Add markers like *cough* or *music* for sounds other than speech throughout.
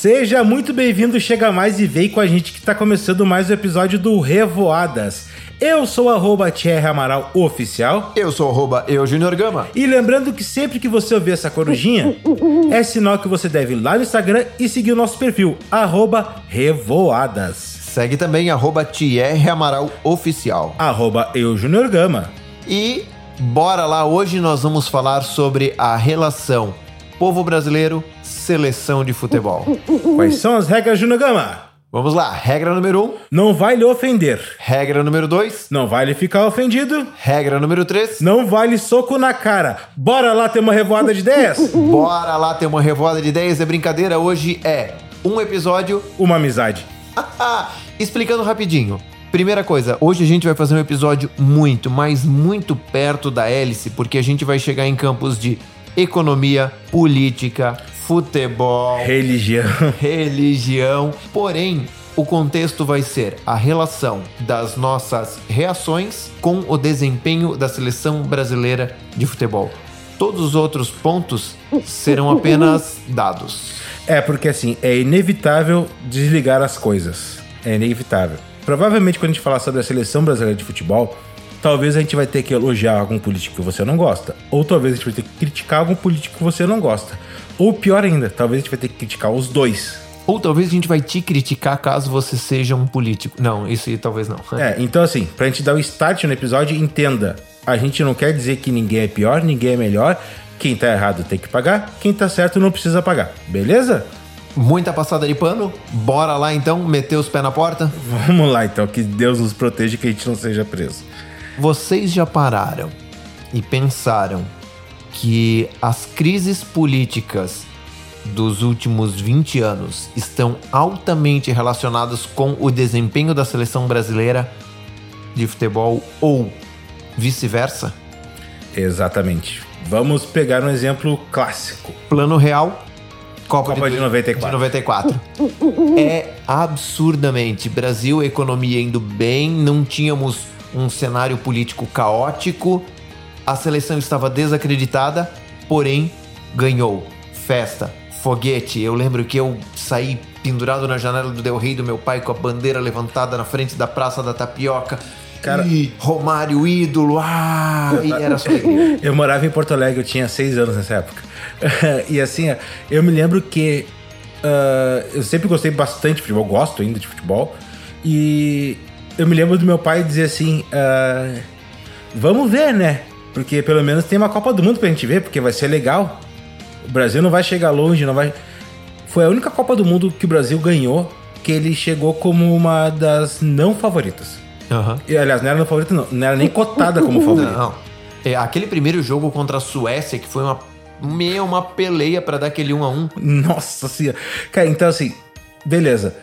Seja muito bem-vindo, chega mais e vem com a gente que tá começando mais um episódio do Revoadas. Eu sou arroba Thierry Amaral Oficial. Eu sou arroba eu Junior Gama. E lembrando que sempre que você ouvir essa corujinha, é sinal que você deve ir lá no Instagram e seguir o nosso perfil, arroba Revoadas. Segue também arroba Thierry Amaral Oficial. Arroba eu Junior Gama. E bora lá, hoje nós vamos falar sobre a relação povo brasileiro, seleção de futebol. *laughs* Quais são as regras, Gama? Vamos lá, regra número 1. Um. Não vai lhe ofender. Regra número 2. Não vai lhe ficar ofendido. Regra número 3. Não vale soco na cara. Bora lá ter uma revoada de ideias? *laughs* Bora lá ter uma revoada de ideias. É brincadeira, hoje é um episódio. Uma amizade. *laughs* Explicando rapidinho. Primeira coisa, hoje a gente vai fazer um episódio muito, mas muito perto da hélice, porque a gente vai chegar em campos de economia, política, futebol, religião. religião. Porém, o contexto vai ser a relação das nossas reações com o desempenho da seleção brasileira de futebol. Todos os outros pontos serão apenas *laughs* dados. É, porque assim, é inevitável desligar as coisas. É inevitável. Provavelmente, quando a gente falar sobre a seleção brasileira de futebol, talvez a gente vai ter que elogiar algum político que você não gosta. Ou talvez a gente vai ter que criticar algum político que você não gosta. Ou pior ainda, talvez a gente vai ter que criticar os dois. Ou talvez a gente vai te criticar caso você seja um político. Não, isso aí talvez não. É, então assim, pra gente dar o start no episódio, entenda. A gente não quer dizer que ninguém é pior, ninguém é melhor. Quem tá errado tem que pagar, quem tá certo não precisa pagar. Beleza? Muita passada de pano? Bora lá então, meter os pés na porta? Vamos lá então, que Deus nos proteja e que a gente não seja preso. Vocês já pararam e pensaram que as crises políticas dos últimos 20 anos estão altamente relacionadas com o desempenho da seleção brasileira de futebol ou vice-versa? Exatamente. Vamos pegar um exemplo clássico. Plano Real, Copa, Copa de, de, 94. de 94. é absurdamente. Brasil, economia indo bem, não tínhamos um cenário político caótico, a seleção estava desacreditada, porém ganhou. Festa, foguete. Eu lembro que eu saí pendurado na janela do Del Rey do meu pai com a bandeira levantada na frente da Praça da Tapioca. Cara, e Romário, ídolo, ah! E era só. *laughs* Eu morava em Porto Alegre, eu tinha seis anos nessa época. *laughs* e assim, eu me lembro que uh, eu sempre gostei bastante de futebol, gosto ainda de futebol. E eu me lembro do meu pai dizer assim: uh, vamos ver, né? Porque pelo menos tem uma Copa do Mundo pra gente ver, porque vai ser legal. O Brasil não vai chegar longe, não vai. Foi a única Copa do Mundo que o Brasil ganhou que ele chegou como uma das não favoritas. Uhum. E, aliás, não era não favorita, não. Não era nem cotada como *laughs* favorita. Não. É, aquele primeiro jogo contra a Suécia, que foi uma, meio uma peleia para dar aquele 1 a 1 Nossa senhora. Cara, então assim, beleza.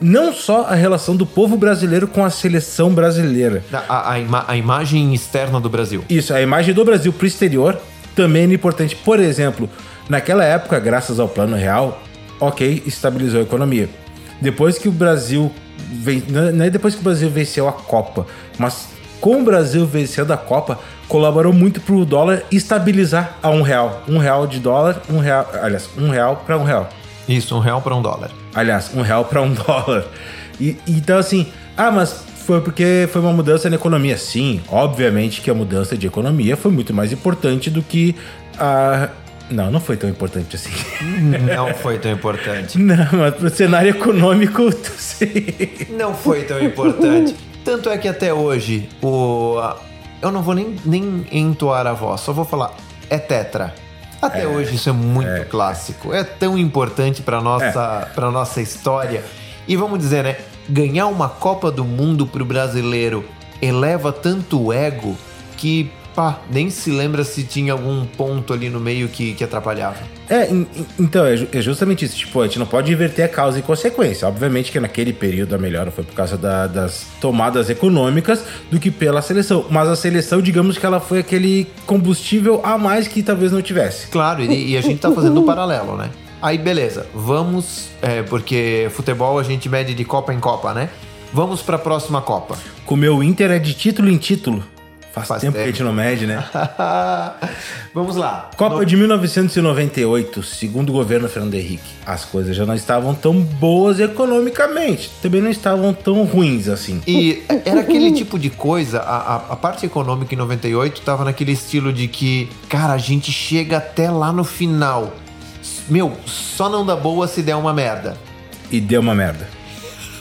Não só a relação do povo brasileiro com a seleção brasileira. A, a, ima a imagem externa do Brasil. Isso, a imagem do Brasil pro exterior também é importante. Por exemplo, naquela época, graças ao Plano Real, ok, estabilizou a economia. Depois que o Brasil não é depois que o Brasil venceu a Copa, mas com o Brasil vencendo a Copa, colaborou muito para o dólar estabilizar a um real. Um real de dólar, um real, aliás, um real para um real. Isso, um real para um dólar. Aliás, um real para um *laughs* dólar. E, então assim, ah, mas foi porque foi uma mudança na economia. Sim, obviamente que a mudança de economia foi muito mais importante do que a não, não foi tão importante assim. Não *laughs* foi tão importante. Não, mas pro cenário econômico, *laughs* sim. Não foi tão importante. Tanto é que até hoje, o. Eu não vou nem, nem entoar a voz, só vou falar. É tetra. Até é, hoje isso é muito é. clássico. É tão importante para nossa, é. Pra nossa história. E vamos dizer, né? Ganhar uma Copa do Mundo pro brasileiro eleva tanto o ego que nem se lembra se tinha algum ponto ali no meio que, que atrapalhava. É, então, é, é, justamente isso. Tipo, a gente não pode inverter a causa e consequência. Obviamente que naquele período a melhora foi por causa da, das tomadas econômicas do que pela seleção. Mas a seleção, digamos que ela foi aquele combustível a mais que talvez não tivesse. Claro, e, e a gente tá fazendo um paralelo, né? Aí, beleza, vamos. É, porque futebol a gente mede de Copa em Copa, né? Vamos para a próxima Copa. Com o meu Inter é de título em título Faz, Faz tempo, tempo, que a gente não mede, né? *laughs* Vamos lá. Copa no... de 1998, segundo o governo Fernando Henrique. As coisas já não estavam tão boas economicamente. Também não estavam tão ruins assim. E era aquele tipo de coisa, a, a, a parte econômica em 98 estava naquele estilo de que, cara, a gente chega até lá no final. Meu, só não dá boa se der uma merda. E deu uma merda.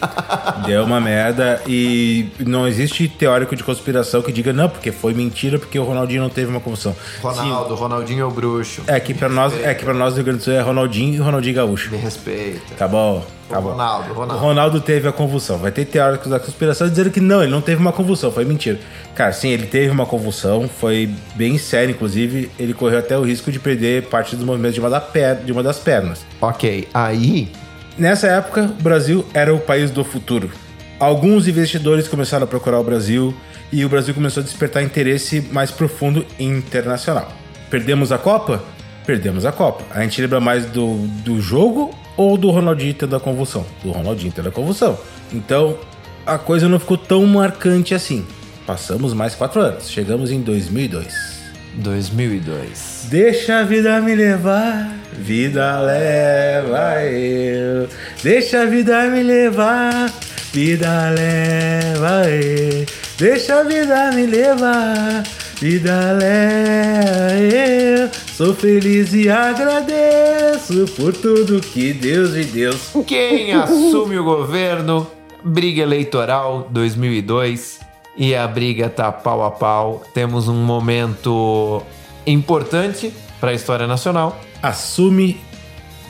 *laughs* Deu uma merda e não existe teórico de conspiração que diga não, porque foi mentira, porque o Ronaldinho não teve uma convulsão. Ronaldo, Sim. Ronaldinho é o bruxo. É que para nós, é que para nós do Rio Grande do Sul é Ronaldinho e Ronaldinho Gaúcho. Me respeita. Tá bom. Tá bom. Ronaldo, Ronaldo. O Ronaldo teve a convulsão. Vai ter teóricos da conspiração dizendo que não, ele não teve uma convulsão, foi mentira. Cara, sim, ele teve uma convulsão, foi bem sério, inclusive, ele correu até o risco de perder parte dos movimentos de uma, da per de uma das pernas. Ok, aí Nessa época, o Brasil era o país do futuro. Alguns investidores começaram a procurar o Brasil e o Brasil começou a despertar interesse mais profundo internacional. Perdemos a Copa? Perdemos a Copa. A gente lembra mais do, do jogo ou do Ronaldinho tendo a convulsão? Do Ronaldinho tendo a convulsão. Então, a coisa não ficou tão marcante assim. Passamos mais quatro anos. Chegamos em 2002. 2002. Deixa a vida me levar, vida leva eu. Deixa a vida me levar, vida leva eu. Deixa a vida me levar, vida leva eu. Sou feliz e agradeço por tudo que Deus me deu. Quem assume o governo? Briga eleitoral 2002 e a briga tá pau a pau. Temos um momento importante para a história nacional. Assume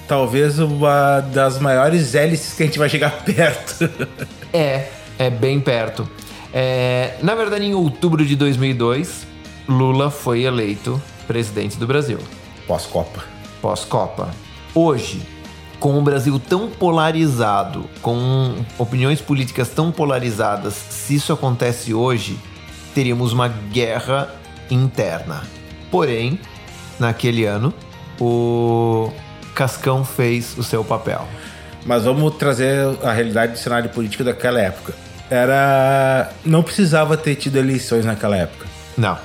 talvez uma das maiores hélices que a gente vai chegar *laughs* perto. é, é bem perto. É, na verdade, em outubro de 2002, Lula foi eleito presidente do Brasil. Pós-Copa. Pós-Copa. Hoje, com o Brasil tão polarizado, com opiniões políticas tão polarizadas, se isso acontece hoje, teríamos uma guerra interna. Porém, naquele ano, o Cascão fez o seu papel. Mas vamos trazer a realidade do cenário político daquela época. Era. Não precisava ter tido eleições naquela época. Não.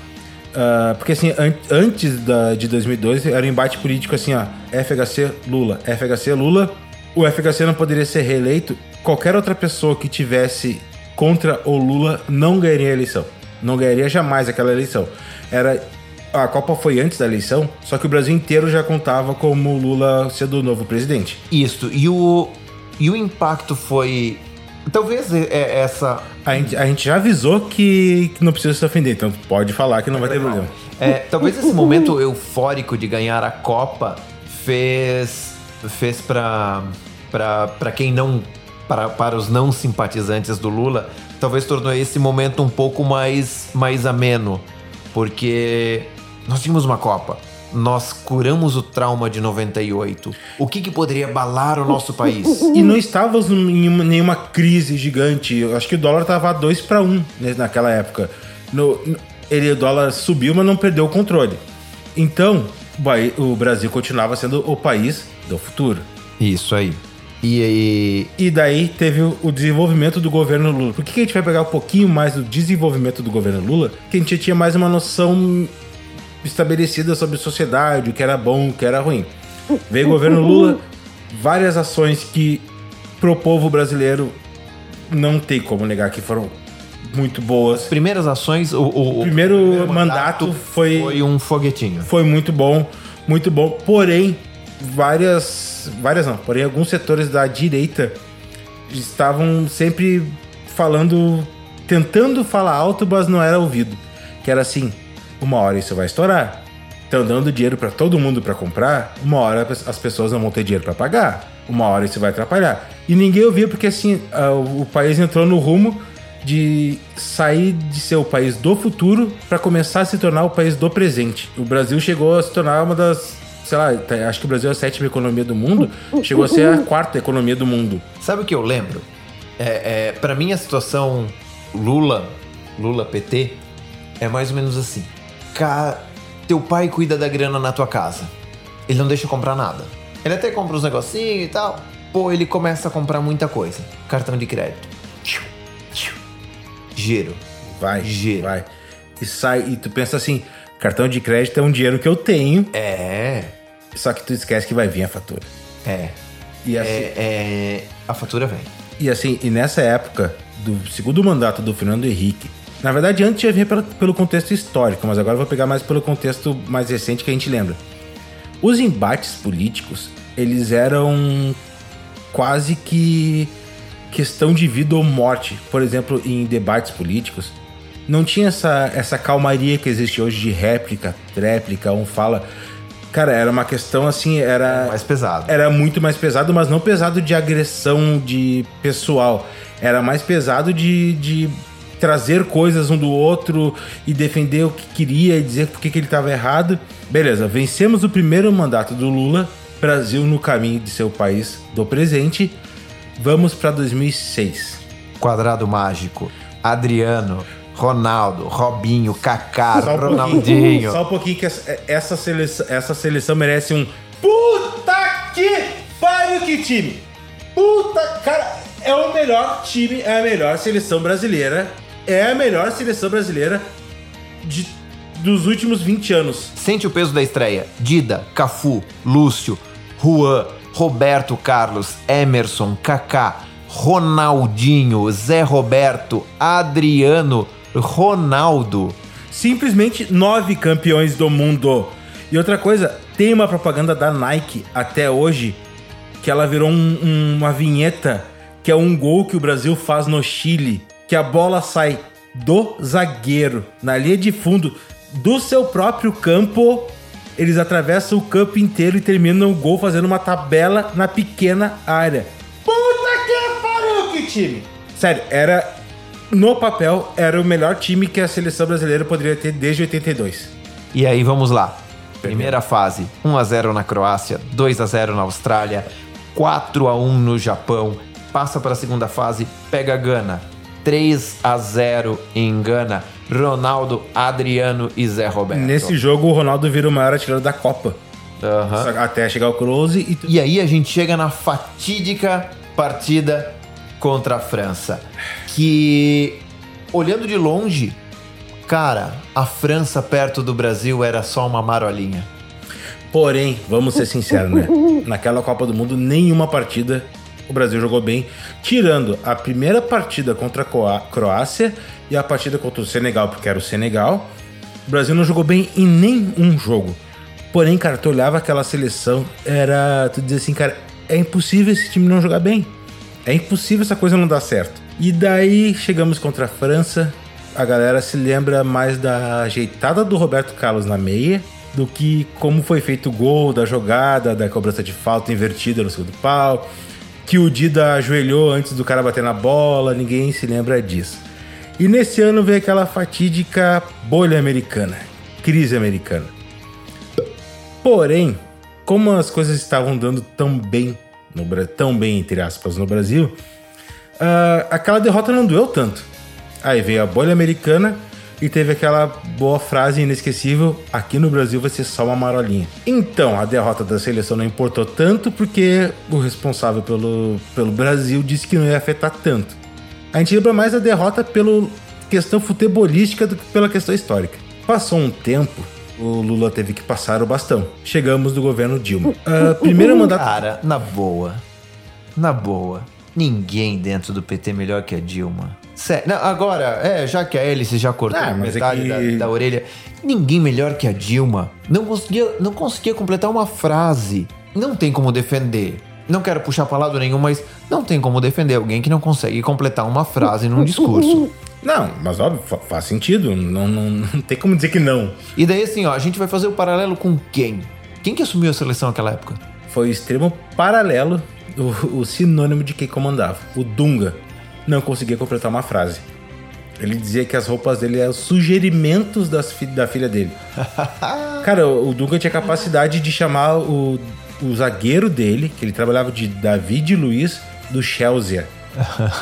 Uh, porque assim, an antes da, de 2002 era um embate político assim, ó, FHC Lula, FHC Lula. O FHC não poderia ser reeleito. Qualquer outra pessoa que tivesse contra o Lula não ganharia a eleição. Não ganharia jamais aquela eleição. Era a Copa foi antes da eleição, só que o Brasil inteiro já contava como Lula sendo o novo presidente. Isso. E o e o impacto foi Talvez é, é essa. A gente, a gente já avisou que, que, não precisa se ofender, então pode falar que não vai ter problema. É, talvez esse momento eufórico de ganhar a Copa fez fez para para quem não para, para os não simpatizantes do Lula, talvez tornou esse momento um pouco mais mais ameno, porque nós tínhamos uma Copa nós curamos o trauma de 98? O que, que poderia abalar o nosso país? *laughs* E não estávamos em nenhuma crise gigante. Eu acho que o dólar estava a 2 para 1 naquela época. No, ele, o dólar subiu, mas não perdeu o controle. Então, o Brasil continuava sendo o país do futuro. Isso aí. E, e... e daí teve o desenvolvimento do governo Lula. Por que a gente vai pegar um pouquinho mais do desenvolvimento do governo Lula? Que a gente tinha mais uma noção estabelecida sobre sociedade, o que era bom, o que era ruim. Veio o governo Lula, várias ações que pro povo brasileiro não tem como negar que foram muito boas. As primeiras ações, o, o, o primeiro, primeiro, mandato, mandato foi foi um foguetinho. Foi muito bom, muito bom. Porém, várias, várias não, porém alguns setores da direita estavam sempre falando, tentando falar alto, mas não era ouvido. Que era assim, uma hora isso vai estourar. Estão dando dinheiro para todo mundo para comprar, uma hora as pessoas não vão ter dinheiro para pagar, uma hora isso vai atrapalhar. E ninguém ouvia porque assim, o país entrou no rumo de sair de ser o país do futuro para começar a se tornar o país do presente. O Brasil chegou a se tornar uma das sei lá, tá, acho que o Brasil é a sétima economia do mundo, chegou a ser a quarta economia do mundo. Sabe o que eu lembro? É, é para mim a situação Lula, Lula PT, é mais ou menos assim teu pai cuida da grana na tua casa. Ele não deixa comprar nada. Ele até compra uns negocinhos e tal. Pô, ele começa a comprar muita coisa. Cartão de crédito. Giro. Vai. Giro. Vai. e sai e tu pensa assim, cartão de crédito é um dinheiro que eu tenho. É. Só que tu esquece que vai vir a fatura. É. E assim, É, é, a fatura vem. e, assim, e nessa época do segundo mandato do Fernando Henrique, na verdade antes ia vir pela- pelo contexto histórico, mas agora eu vou pegar mais pelo contexto mais recente que a gente lembra. Os embates políticos, eles eram quase que questão de vida ou morte. Por exemplo, em debates políticos, não tinha essa, essa calmaria que existe hoje de réplica, tréplica, um fala. Cara, era uma questão assim, era. Mais pesado. Era muito mais pesado, mas não pesado de agressão de pessoal. Era mais pesado de, de trazer coisas um do outro e defender o que queria e dizer porque que ele estava errado. Beleza, vencemos o primeiro mandato do Lula, Brasil no caminho de seu país do presente. Vamos para 2006. Quadrado mágico. Adriano, Ronaldo, Robinho, Kaká, Só um Ronaldinho. pouquinho, só um pouquinho que essa, essa, seleção, essa seleção merece um puta que pariu que time. Puta, cara, é o melhor time, é a melhor seleção brasileira. É a melhor seleção brasileira de, dos últimos 20 anos. Sente o peso da estreia. Dida, Cafu, Lúcio, Juan, Roberto Carlos, Emerson, Kaká, Ronaldinho, Zé Roberto, Adriano, Ronaldo. Simplesmente nove campeões do mundo. E outra coisa, tem uma propaganda da Nike até hoje que ela virou um- um- uma vinheta que é um gol que o Brasil faz no Chile, que a bola sai do zagueiro na linha de fundo do seu próprio campo. Eles atravessam o campo inteiro e terminam o gol fazendo uma tabela na pequena área. Puta que pariu, que time! Sério, era no papel era o melhor time que a seleção brasileira poderia ter desde 82. E aí vamos lá. Primeira fase, 1 a 0 na Croácia, 2 a 0 na Austrália, 4 a 1 no Japão. Passa para a segunda fase, pega a Gana. 3 a 0 em Gana. Ronaldo, Adriano e Zé Roberto. Nesse jogo, o Ronaldo vira o maior atirador da Copa. Só- Até chegar o close e. E aí a gente chega na fatídica partida contra a França. Que, olhando de longe, cara, a França perto do Brasil era só uma marolinha. Porém, vamos ser sinceros, né? *laughs* Naquela Copa do Mundo, nenhuma partida o Brasil jogou bem, tirando a primeira partida contra a Croá- Croácia e a partida contra o Senegal, porque era o Senegal. O Brasil não jogou bem em nenhum jogo. Porém, cara, tu olhava aquela seleção, era. Tu dizia assim, cara, é impossível esse time não jogar bem. É impossível essa coisa não dar certo. E daí chegamos contra a França. A galera se lembra mais da ajeitada do Roberto Carlos na meia do que como foi feito o gol, da jogada, da cobrança de falta invertida no segundo pau. Que o Dida ajoelhou antes do cara bater na bola, ninguém se lembra disso. E nesse ano veio aquela fatídica bolha americana, crise americana. Porém, como as coisas estavam dando tão bem, no, tão bem entre aspas, no Brasil, ah, aquela derrota não doeu tanto. Aí veio a bolha americana e teve aquela boa frase inesquecível: aqui no Brasil vai ser só uma marolinha. Então, a derrota da seleção não importou tanto porque o responsável pelo, pelo Brasil disse que não ia afetar tanto. A gente lembra mais da derrota pela questão futebolística do que pela questão histórica. Passou um tempo, o Lula teve que passar o bastão. Chegamos do governo Dilma. Ah, primeiro mandato. Cara, na boa. Na boa. Ninguém dentro do PT melhor que a Dilma. Sério. Não, agora, é, já que a hélice já cortou Ah, é metade que- da, da orelha. Ninguém melhor que a Dilma. Não conseguia, não conseguia completar uma frase. Não tem como defender. Não quero puxar pra lado nenhum, mas não tem como defender alguém que não consegue completar uma frase num discurso. *laughs* Não, mas óbvio, fa- faz sentido. Não, não, não tem como dizer que não. E daí, assim, ó, a gente vai fazer o paralelo com quem? Quem que assumiu a seleção naquela época? Foi o extremo paralelo, o, o sinônimo de quem comandava. O Dunga não conseguia completar uma frase. Ele dizia que as roupas dele eram sugerimentos das fi- da filha dele. *laughs* Cara, o Dunga tinha capacidade de chamar o, o zagueiro dele, que ele trabalhava de David Luiz, do Chelsea. *laughs*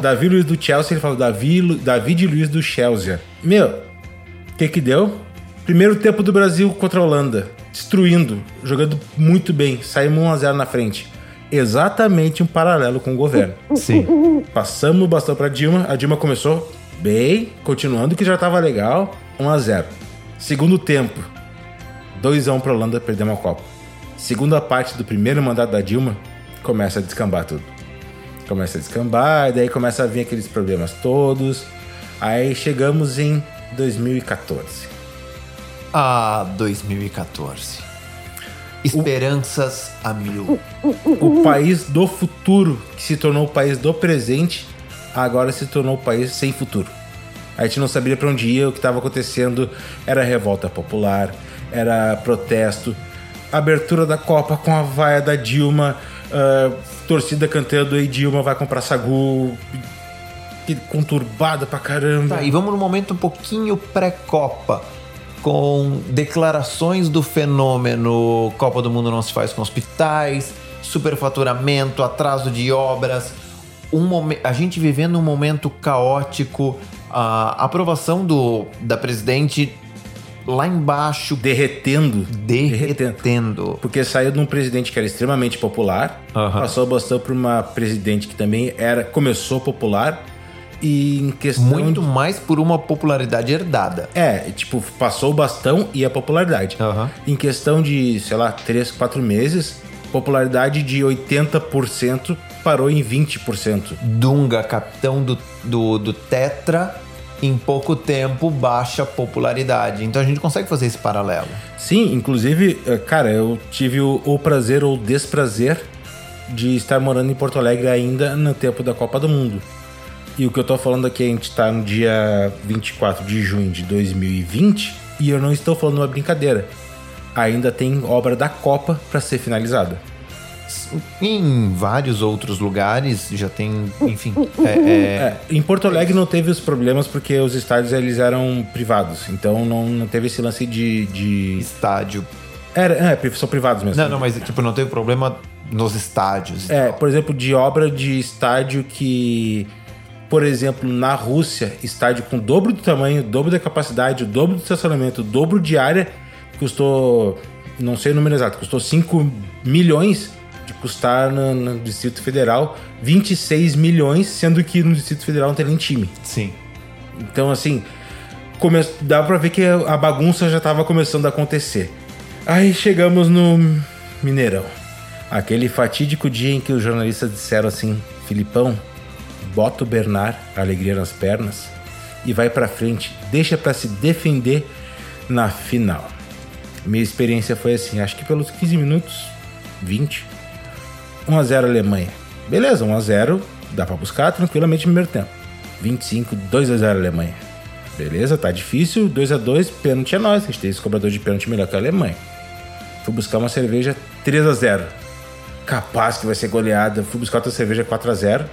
Davi Luiz do Chelsea, ele falou Davi, Lu- David Luiz do Chelsea. Meu, o que que deu? Primeiro tempo do Brasil contra a Holanda. Destruindo, jogando muito bem. Saímos 1x0 na frente. Exatamente um paralelo com o governo. *laughs* Sim. Passamos o bastão pra Dilma. A Dilma começou bem, continuando que já tava legal, 1 a 0. Segundo tempo, 2 a 1 pra Holanda, perdemos a Copa. Segunda parte do primeiro mandato da Dilma, começa a descambar tudo. Começa a descambar, e daí começa a vir aqueles problemas todos. Aí chegamos em 2014. Ah, 2014. Esperanças o... a mil. O país do futuro, que se tornou o país do presente, agora se tornou o país sem futuro. A gente não sabia para onde ia, o que estava acontecendo era revolta popular, era protesto, abertura da Copa com a vaia da Dilma, uh, torcida cantando e Dilma vai comprar sagu, conturbada pra caramba. Tá, e vamos no momento um pouquinho pré-Copa, com declarações do fenômeno Copa do Mundo não se faz com hospitais, superfaturamento, atraso de obras, um a gente vivendo um momento caótico, a aprovação do, da presidente lá embaixo. Derretendo. Derretendo. derretendo. Porque saiu de um presidente que era extremamente popular, passou o bastão para uma presidente que também era começou popular e em questão. Muito mais por uma popularidade herdada. É, tipo, passou o bastão e a popularidade. Uhum. Em questão de, sei lá, 3, 4 meses, popularidade de 80% parou em 20%. Dunga, capitão do, do, do Tetra, em pouco tempo baixa popularidade. Então a gente consegue fazer esse paralelo. Sim, inclusive, eh, cara, eu tive o, o prazer ou desprazer de estar morando em Porto Alegre ainda no tempo da Copa do Mundo. E o que eu tô falando aqui, a gente tá no dia 24 de junho de 2020 e eu não estou falando uma brincadeira. Ainda tem obra da Copa para ser finalizada. Em vários outros lugares já tem, enfim. *laughs* É, é... É, em Porto Alegre não teve os problemas porque os estádios eles eram privados, então não, não teve esse lance de, de... estádio. Era, é, são privados mesmo. Não, não, mas tipo não teve problema nos estádios. É, por exemplo, de obra de estádio que por exemplo, na Rússia, estádio com o dobro do tamanho, o dobro da capacidade, o dobro do estacionamento, o dobro de área, custou, não sei o número exato, custou 5 milhões de custar no, no, Distrito Federal 26 milhões, sendo que no Distrito Federal não tem nem time. Sim. Então, assim, come... dá pra ver que a bagunça já estava começando a acontecer. Aí chegamos no Mineirão. Aquele fatídico dia em que os jornalistas disseram assim: Filipão, bota o Bernard, alegria nas pernas, e vai para frente, deixa para se defender na final. Minha experiência foi assim, acho que pelos 15 minutos, 20, 1 a 0 Alemanha. Beleza, 1 a 0 dá para buscar tranquilamente no primeiro tempo. 25, 2 a 0 Alemanha. Beleza, tá difícil, 2 a 2 pênalti é nós, a gente tem esse cobrador de pênalti melhor que a Alemanha. Fui buscar uma cerveja 3 a 0 Capaz que vai ser goleada. Fui buscar outra cerveja 4 a 0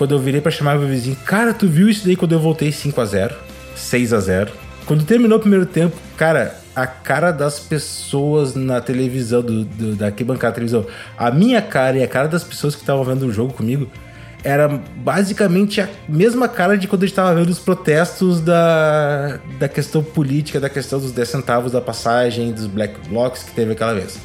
quando eu virei para chamar meu vizinho, cara, tu viu isso daí quando eu voltei 5 a 0 6 a 0 Quando terminou o primeiro tempo, cara, a cara das pessoas na televisão, do, do, da arquibancada da televisão, a minha cara e a cara das pessoas que estavam vendo o jogo comigo, era basicamente a mesma cara de quando a gente estava vendo os protestos da, da questão política, da questão dos 10 centavos da passagem, dos black blocs que teve aquela vez.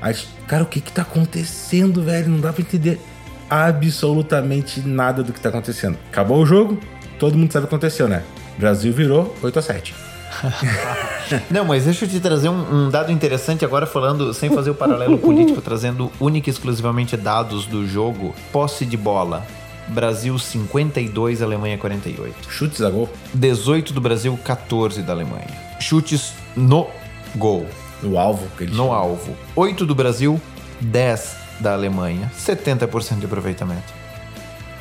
Aí, cara, o que que tá acontecendo, velho? Não dá pra entender absolutamente nada do que tá acontecendo. Acabou o jogo, todo mundo sabe o que aconteceu, né? Brasil virou 8 a 7 *laughs* Não, mas deixa eu te trazer um, um, dado interessante agora falando, sem fazer o paralelo político, trazendo única e exclusivamente dados do jogo. Posse de bola. Brasil 52, Alemanha 48. Chutes a gol. 18 do Brasil, 14 da Alemanha. Chutes no gol. No alvo. Que no chama. alvo. 8 do Brasil, 10 da Alemanha. 70% de aproveitamento.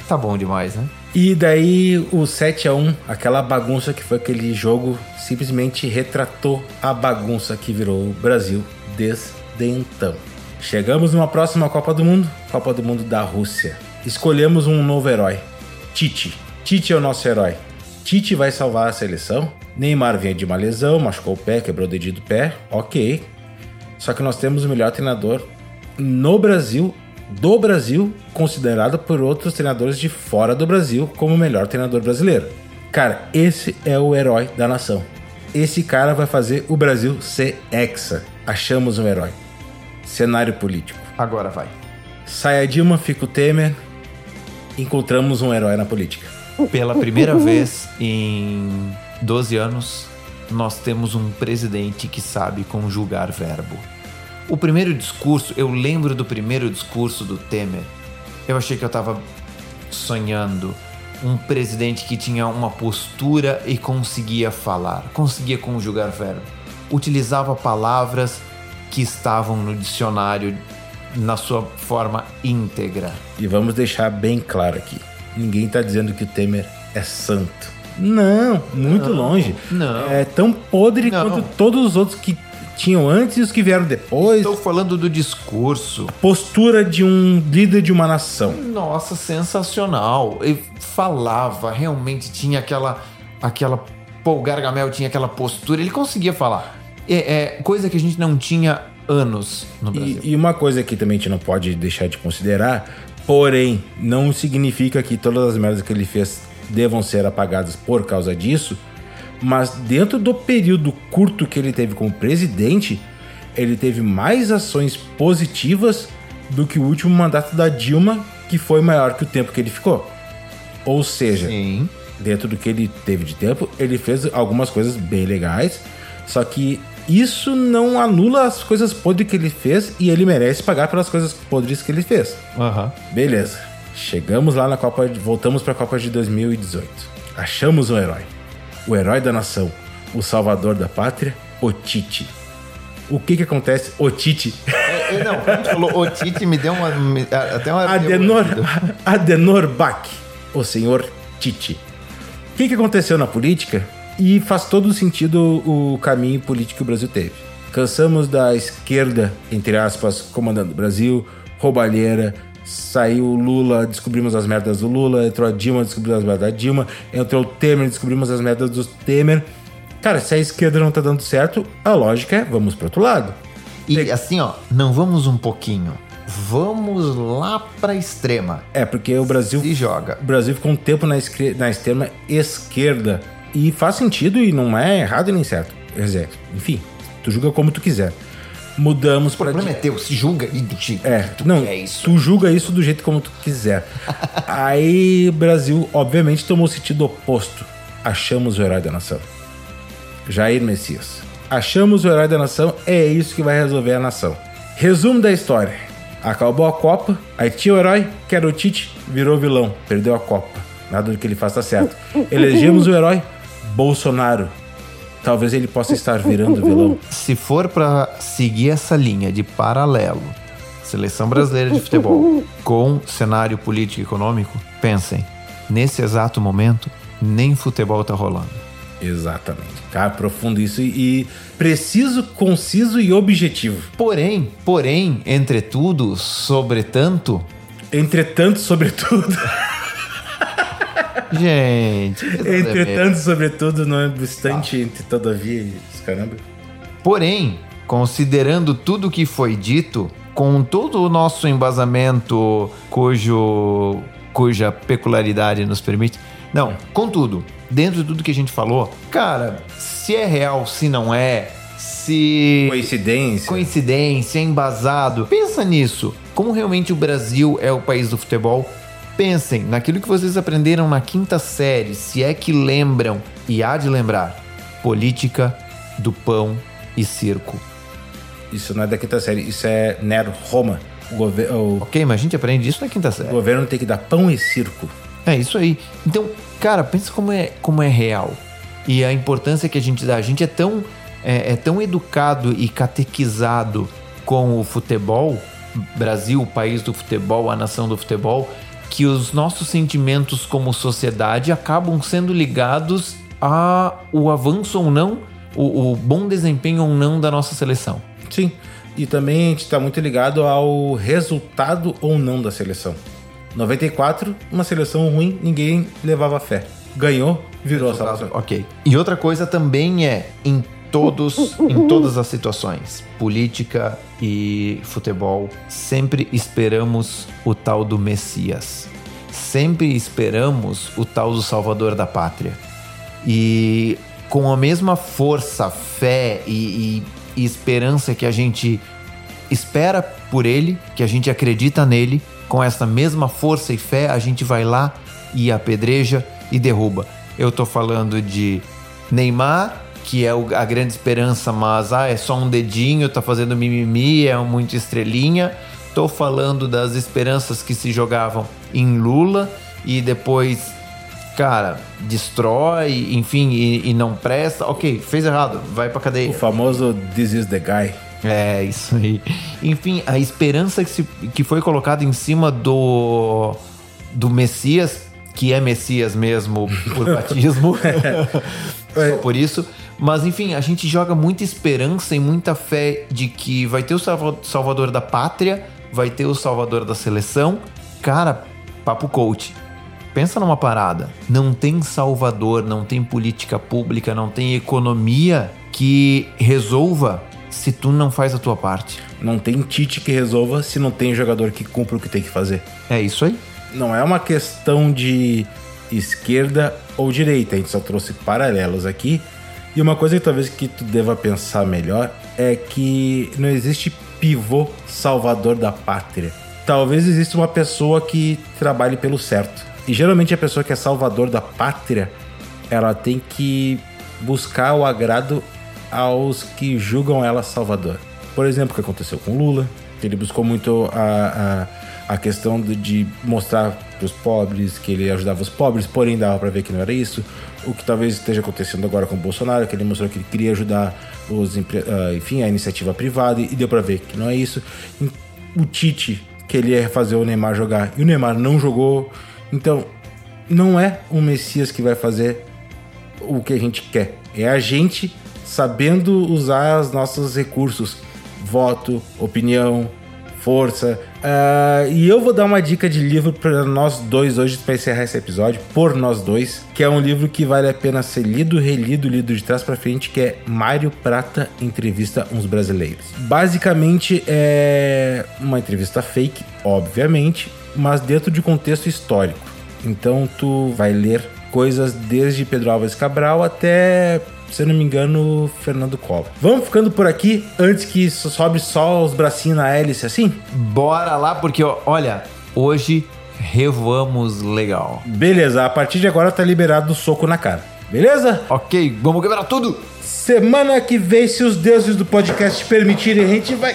Tá bom demais, né? E daí o 7 a 1 aquela bagunça que foi aquele jogo, simplesmente retratou a bagunça que virou o Brasil desde então. Chegamos numa próxima Copa do Mundo, Copa do Mundo da Rússia. Escolhemos um novo herói, Tite. Tite é o nosso herói. Tite vai salvar a seleção. Neymar vinha de uma lesão, machucou o pé, quebrou o dedinho do pé, ok. Só que nós temos o melhor treinador no Brasil, do Brasil, considerado por outros treinadores de fora do Brasil como o melhor treinador brasileiro. Cara, esse é o herói da nação. Esse cara vai fazer o Brasil ser hexa. Achamos um herói. Cenário político. Agora vai. Sai a Dilma, fica o Temer. Encontramos um herói na política. pela primeira vez em 12 anos, nós temos um presidente que sabe conjugar verbo. O primeiro discurso, eu lembro do primeiro discurso do Temer. Eu achei que eu estava sonhando. Um presidente que tinha uma postura e conseguia falar, conseguia conjugar verbo. Utilizava palavras que estavam no dicionário na sua forma íntegra. E vamos deixar bem claro aqui: ninguém está dizendo que o Temer é santo. Não, muito não, longe. Não. É tão podre não. quanto todos os outros que tinham antes e os que vieram depois. Estou falando do discurso. A postura de um líder de uma nação. Nossa, sensacional. Ele falava, realmente tinha aquela. aquela Paul Gargamel tinha aquela postura, ele conseguia falar. É, é coisa que a gente não tinha anos no Brasil. E, e uma coisa que também a gente não pode deixar de considerar, porém, não significa que todas as merdas que ele fez devam ser apagadas por causa disso, mas dentro do período curto que ele teve como presidente, ele teve mais ações positivas do que o último mandato da Dilma, que foi maior que o tempo que ele ficou. Ou seja, Sim. dentro do que ele teve de tempo, ele fez algumas coisas bem legais, só que isso não anula as coisas podres que ele fez e ele merece pagar pelas coisas podres que ele fez. Uhum. Beleza. Chegamos lá na Copa, voltamos para a Copa de 2018. Achamos um herói. O herói da nação, o salvador da pátria, o Tite. O que que acontece? O Tite. É, é, não, quando falou o Tite me deu uma me, até uma Adenor, *laughs* Adenor Bach, o senhor Tite. O que que aconteceu na política? E faz todo sentido o caminho político que o Brasil teve. Cansamos da esquerda, entre aspas, comandando o Brasil, roubalheira, saiu o Lula, descobrimos as merdas do Lula, entrou a Dilma, descobrimos as merdas da Dilma, entrou o Temer, descobrimos as merdas do Temer. Cara, se a esquerda não tá dando certo, a lógica é vamos pro outro lado. E assim, ó, não vamos um pouquinho. Vamos lá pra extrema. É, porque o Brasil. Se joga. O Brasil ficou um tempo na, esquerda, na extrema esquerda. E faz sentido e não é errado nem certo. Enfim, tu julga como tu quiser. Mudamos para. O problema é teu, se julga e diga. É, tu não, é isso. tu julga isso do jeito como tu quiser. *laughs* Aí o Brasil, obviamente, tomou o sentido oposto. Achamos o herói da nação. Jair Messias. Achamos o herói da nação, é isso que vai resolver a nação. Resumo da história. Acabou a Copa, aí tinha o herói, que era o Tite, virou vilão, perdeu a Copa. Nada do que ele faça certo. *laughs* Elegemos o herói, Bolsonaro. Talvez ele possa estar virando vilão. Se for para seguir essa linha de paralelo, seleção brasileira de futebol com cenário político e econômico, pensem, nesse exato momento, nem futebol tá rolando. Exatamente. Cara, profundo isso e preciso, conciso e objetivo. Porém, porém, entretudo, sobretanto. Entretanto, sobretudo. *laughs* Gente. Entretanto, sobretudo, não é obstante, ah. entre todavia e caramba. Porém, considerando tudo que foi dito, com todo o nosso embasamento cujo, cuja peculiaridade nos permite. Não, contudo, dentro de tudo que a gente falou, cara, se é real, se não é, se. Coincidência. Coincidência, embasado. Pensa nisso. Como realmente o Brasil é o país do futebol, Pensem naquilo que vocês aprenderam na quinta série, se é que lembram, e há de lembrar: política do pão e circo. Isso não é da quinta série, isso é Nero Roma. O governo. Ok, mas a gente aprende isso na quinta série. O governo tem que dar pão e circo. É isso aí. Então, cara, pensa como é, como é real. E a importância que a gente dá. A gente é tão, é, é tão educado e catequizado com o futebol, Brasil, o país do futebol, a nação do futebol, que os nossos sentimentos como sociedade acabam sendo ligados a o avanço ou não, o, o bom desempenho ou não da nossa seleção. Sim, e também a gente está muito ligado ao resultado ou não da seleção. 94, uma seleção ruim, ninguém levava fé. Ganhou, virou a salvação. Ok. E outra coisa também é, em todos, em todas as situações, política e futebol, sempre esperamos o tal do Messias. Sempre esperamos o tal do Salvador da Pátria. E com a mesma força, fé e, e, e esperança que a gente espera por ele, que a gente acredita nele, com essa mesma força e fé, a gente vai lá e apedreja e derruba. Eu tô falando de Neymar, que é a grande esperança, mas ah, é só um dedinho, tá fazendo mimimi, é muito estrelinha. Tô falando das esperanças que se jogavam em Lula e depois, cara, destrói, enfim, e, e não presta. Ok, fez errado, vai pra cadeia. O famoso This is the guy. É, isso aí. Enfim, a esperança que, se, que foi colocada em cima do, do Messias, que é Messias mesmo por batismo, *laughs* só por isso. Mas enfim, a gente joga muita esperança e muita fé de que vai ter o salvador da pátria, vai ter o salvador da seleção. Cara, papo coach. Pensa numa parada. Não tem salvador, não tem política pública, não tem economia que resolva se tu não faz a tua parte. Não tem Tite que resolva se não tem jogador que cumpra o que tem que fazer. É isso aí. Não é uma questão de esquerda ou direita, a gente só trouxe paralelos aqui. E uma coisa que talvez que tu deva pensar melhor é que não existe pivô salvador da pátria. Talvez exista uma pessoa que trabalhe pelo certo. E geralmente a pessoa que é salvador da pátria, ela tem que buscar o agrado aos que julgam ela salvador. Por exemplo, o que aconteceu com Lula, ele buscou muito a, a, a questão de, de mostrar para os pobres que ele ajudava os pobres, porém dava para ver que não era isso. O que talvez esteja acontecendo agora com o Bolsonaro, que ele mostrou que ele queria ajudar os, uh, enfim, a iniciativa privada e deu para ver que não é isso. O Tite, que ele ia fazer o Neymar jogar e o Neymar não jogou. Então, não é o Messias que vai fazer o que a gente quer. É a gente sabendo usar os nossos recursos, voto, opinião, força. Uh, e eu vou dar uma dica de livro para nós dois hoje para encerrar esse episódio, por nós dois, que é um livro que vale a pena ser lido, relido, lido de trás para frente, que é Mário Prata entrevista uns brasileiros. Basicamente é uma entrevista fake, obviamente, mas dentro de contexto histórico. Então tu vai ler coisas desde Pedro Álvares Cabral até se eu não me engano, Fernando Collor. Vamos ficando por aqui antes que sobe só os bracinhos na hélice assim? Bora lá, porque olha, hoje revoamos legal. Beleza, a partir de agora tá liberado o soco na cara. Beleza? Ok, vamos quebrar tudo. Semana que vem, se os deuses do podcast permitirem, a gente vai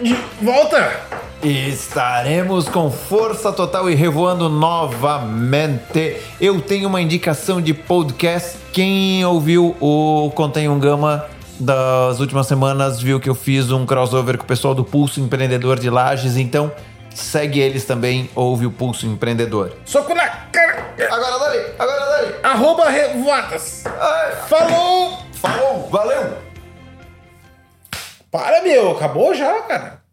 de volta. Estaremos com força total e revoando novamente. Eu tenho uma indicação de podcast. Quem ouviu o Contém um Gama das últimas semanas viu que eu fiz um crossover com o pessoal do Pulso Empreendedor de Lages, então segue eles também, ouve o Pulso Empreendedor. Soco na cara! Agora dali, agora dali! Arroba Revoadas! Falou! Falou, valeu! Para, meu, acabou já, cara.